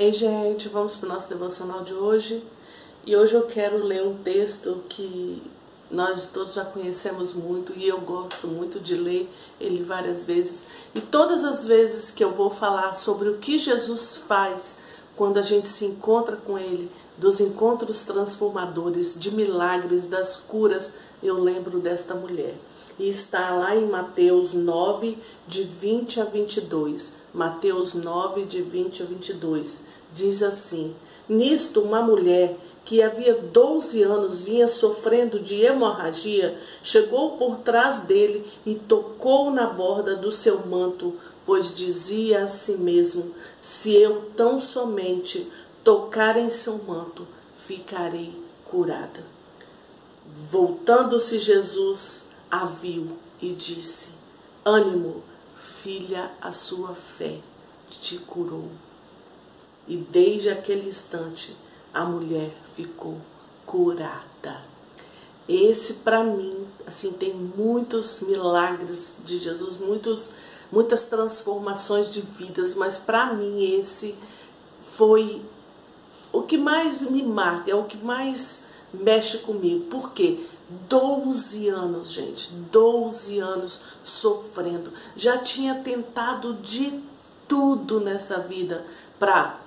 Ei, gente, vamos para o nosso devocional de hoje. E hoje eu quero ler um texto que nós todos já conhecemos muito e eu gosto muito de ler ele várias vezes. E todas as vezes que eu vou falar sobre o que Jesus faz quando a gente se encontra com Ele, dos encontros transformadores, de milagres, das curas, eu lembro desta mulher. E está lá em Mateus 9, de 20 a 22. Mateus 9, de 20 a 22 diz assim: Nisto, uma mulher que havia 12 anos vinha sofrendo de hemorragia, chegou por trás dele e tocou na borda do seu manto, pois dizia a si mesmo: Se eu tão somente tocar em seu manto, ficarei curada. Voltando-se Jesus, a viu e disse: Ânimo, filha, a sua fé te curou. E desde aquele instante a mulher ficou curada. Esse para mim, assim, tem muitos milagres de Jesus, muitos muitas transformações de vidas, mas para mim esse foi o que mais me marca, é o que mais mexe comigo. Por quê? 12 anos, gente, 12 anos sofrendo. Já tinha tentado de tudo nessa vida para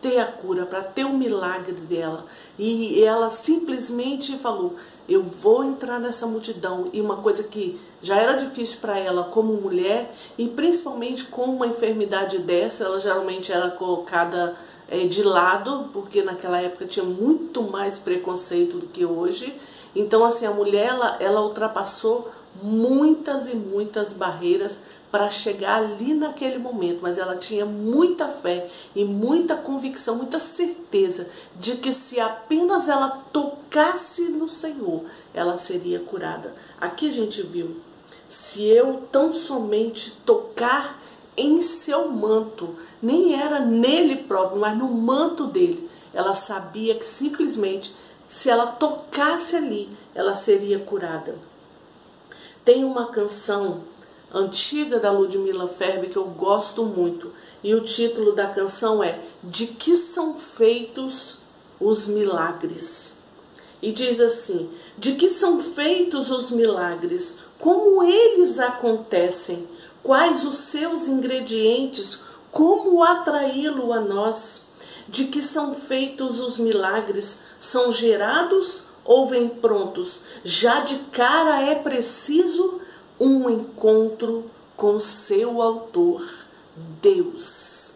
ter a cura, para ter o milagre dela. E ela simplesmente falou: Eu vou entrar nessa multidão. E uma coisa que já era difícil para ela como mulher, e principalmente com uma enfermidade dessa, ela geralmente era colocada é, de lado, porque naquela época tinha muito mais preconceito do que hoje. Então, assim, a mulher ela, ela ultrapassou muitas e muitas barreiras para chegar ali naquele momento, mas ela tinha muita fé e muita convicção, muita certeza de que se apenas ela tocasse no Senhor, ela seria curada. Aqui a gente viu, se eu tão somente tocar em seu manto, nem era nele próprio, mas no manto dele, ela sabia que simplesmente se ela tocasse ali, ela seria curada. Tem uma canção antiga da Ludmilla Ferbe que eu gosto muito. E o título da canção é De que são feitos os milagres? E diz assim: De que são feitos os milagres? Como eles acontecem? Quais os seus ingredientes? Como atraí-lo a nós? De que são feitos os milagres? São gerados ou vêm prontos? Já de cara é preciso um encontro com seu autor, Deus.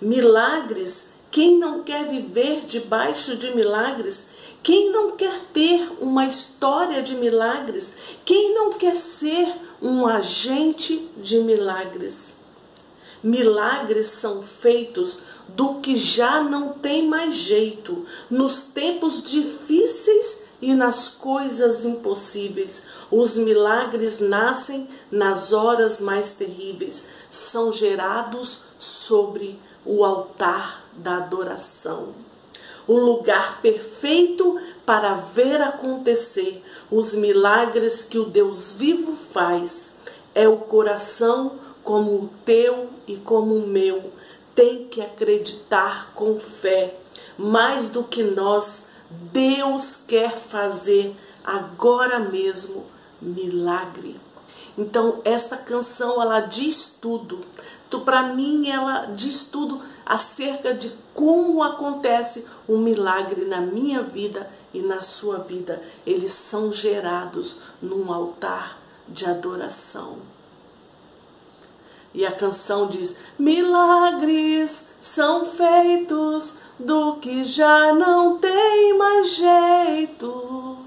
Milagres, quem não quer viver debaixo de milagres? Quem não quer ter uma história de milagres? Quem não quer ser um agente de milagres? Milagres são feitos do que já não tem mais jeito, nos tempos difíceis e nas coisas impossíveis. Os milagres nascem nas horas mais terríveis, são gerados sobre o altar da adoração. O lugar perfeito para ver acontecer os milagres que o Deus vivo faz é o coração como o teu e como o meu. Tem que acreditar com fé, mais do que nós Deus quer fazer agora mesmo milagre. Então, essa canção ela diz tudo. Para mim, ela diz tudo acerca de como acontece um milagre na minha vida e na sua vida. Eles são gerados num altar de adoração. E a canção diz: Milagres são feitos do que já não tem mais jeito.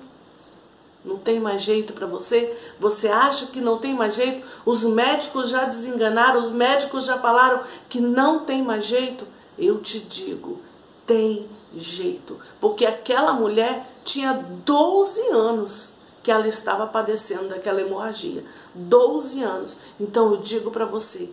Não tem mais jeito para você? Você acha que não tem mais jeito? Os médicos já desenganaram, os médicos já falaram que não tem mais jeito? Eu te digo, tem jeito. Porque aquela mulher tinha 12 anos que ela estava padecendo daquela hemorragia. 12 anos. Então eu digo para você,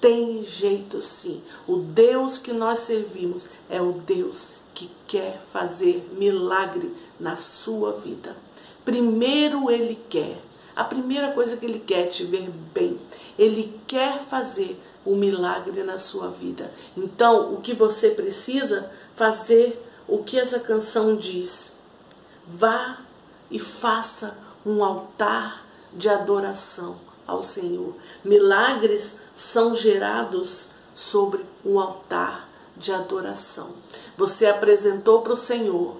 tem jeito sim. O Deus que nós servimos é o Deus que quer fazer milagre na sua vida. Primeiro ele quer. A primeira coisa que ele quer é te ver bem. Ele quer fazer um milagre na sua vida. Então, o que você precisa fazer, o que essa canção diz? Vá e faça um altar de adoração ao Senhor. Milagres são gerados sobre um altar de adoração. Você apresentou para o Senhor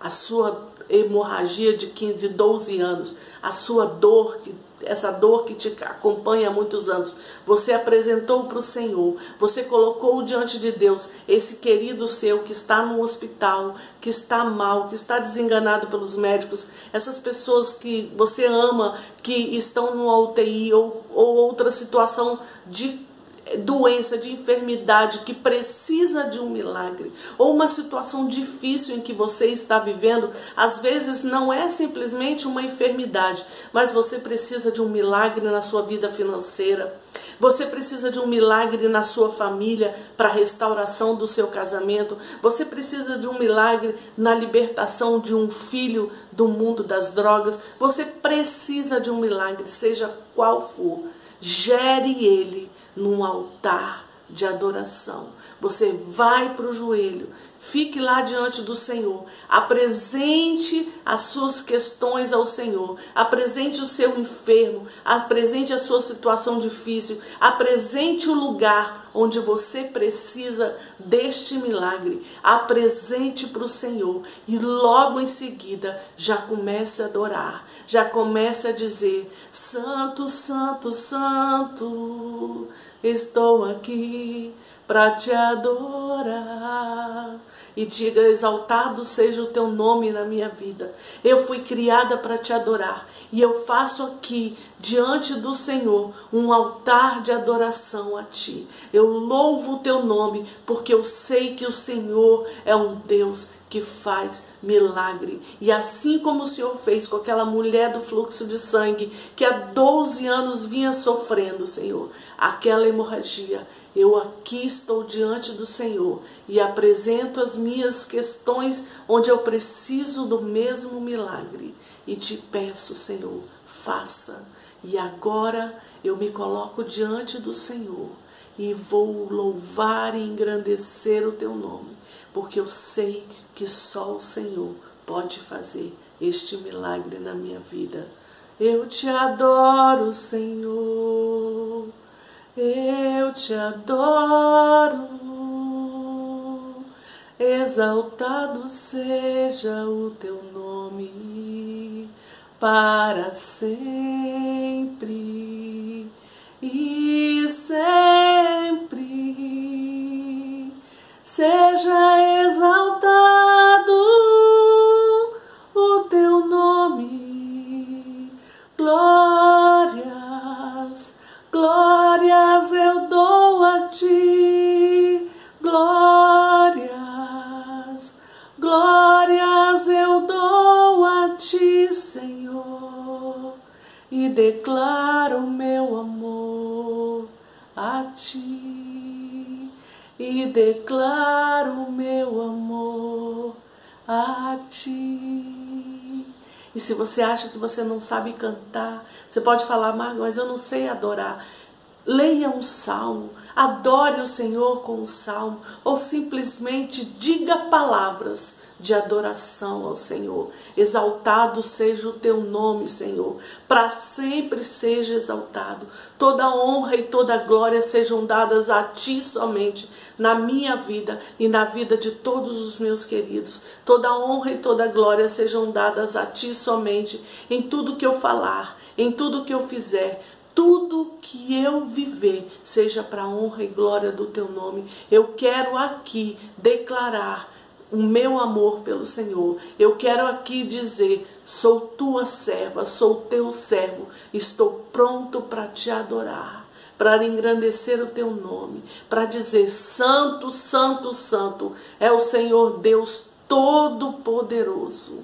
a sua hemorragia de 15, de 12 anos, a sua dor que essa dor que te acompanha há muitos anos, você apresentou para o Senhor, você colocou diante de Deus esse querido seu que está no hospital, que está mal, que está desenganado pelos médicos, essas pessoas que você ama, que estão no UTI ou, ou outra situação de doença, de enfermidade que precisa de um milagre, ou uma situação difícil em que você está vivendo, às vezes não é simplesmente uma enfermidade, mas você precisa de um milagre na sua vida financeira. Você precisa de um milagre na sua família para a restauração do seu casamento. Você precisa de um milagre na libertação de um filho do mundo das drogas. Você precisa de um milagre, seja qual for. Gere ele num altar de adoração. Você vai para o joelho, fique lá diante do Senhor, apresente as suas questões ao Senhor, apresente o seu enfermo, apresente a sua situação difícil, apresente o lugar onde você precisa deste milagre, apresente para o Senhor. E logo em seguida já comece a adorar, já comece a dizer: Santo, Santo, Santo estou aqui para te adorar. E diga: exaltado seja o teu nome na minha vida. Eu fui criada para te adorar. E eu faço aqui, diante do Senhor, um altar de adoração a ti. Eu louvo o teu nome, porque eu sei que o Senhor é um Deus que faz milagre. E assim como o Senhor fez com aquela mulher do fluxo de sangue, que há 12 anos vinha sofrendo, Senhor, aquela hemorragia, eu aqui estou diante do Senhor e apresento as minhas questões onde eu preciso do mesmo milagre. E te peço, Senhor, faça. E agora eu me coloco diante do Senhor e vou louvar e engrandecer o teu nome, porque eu sei que só o Senhor pode fazer este milagre na minha vida. Eu te adoro, Senhor. Eu te adoro. Exaltado seja o teu nome para sempre e sempre. Seja exaltado declaro meu amor a ti. E declaro meu amor a ti. E se você acha que você não sabe cantar, você pode falar, mas eu não sei adorar. Leia um salmo, adore o Senhor com um salmo, ou simplesmente diga palavras de adoração ao Senhor. Exaltado seja o teu nome, Senhor, para sempre seja exaltado. Toda honra e toda glória sejam dadas a ti somente, na minha vida e na vida de todos os meus queridos. Toda honra e toda glória sejam dadas a ti somente, em tudo que eu falar, em tudo que eu fizer tudo que eu viver seja para honra e glória do teu nome. Eu quero aqui declarar o meu amor pelo Senhor. Eu quero aqui dizer: sou tua serva, sou teu servo, estou pronto para te adorar. Para engrandecer o teu nome, para dizer: Santo, Santo, Santo é o Senhor Deus Todo-Poderoso.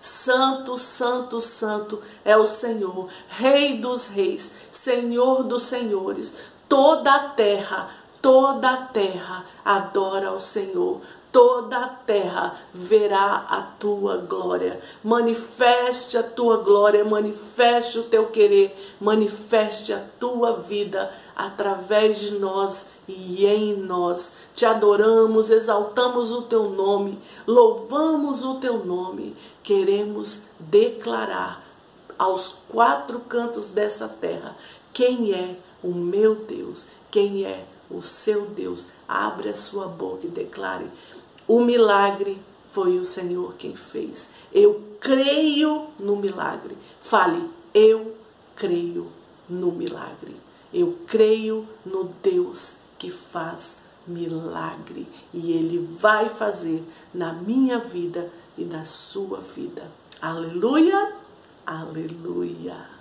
Santo, Santo, Santo é o Senhor, Rei dos Reis, Senhor dos Senhores. Toda a terra, toda a terra adora ao Senhor, toda a terra verá a tua glória. Manifeste a tua glória, manifeste o teu querer, manifeste a tua vida através de nós e em nós. Te adoramos, exaltamos o teu nome, louvamos o teu nome. Queremos declarar aos quatro cantos dessa terra quem é o meu Deus, quem é o seu Deus. Abre a sua boca e declare: o milagre foi o Senhor quem fez. Eu creio no milagre. Fale: eu creio no milagre. Eu creio no Deus que faz milagre e ele vai fazer na minha vida e na sua vida. Aleluia! Aleluia!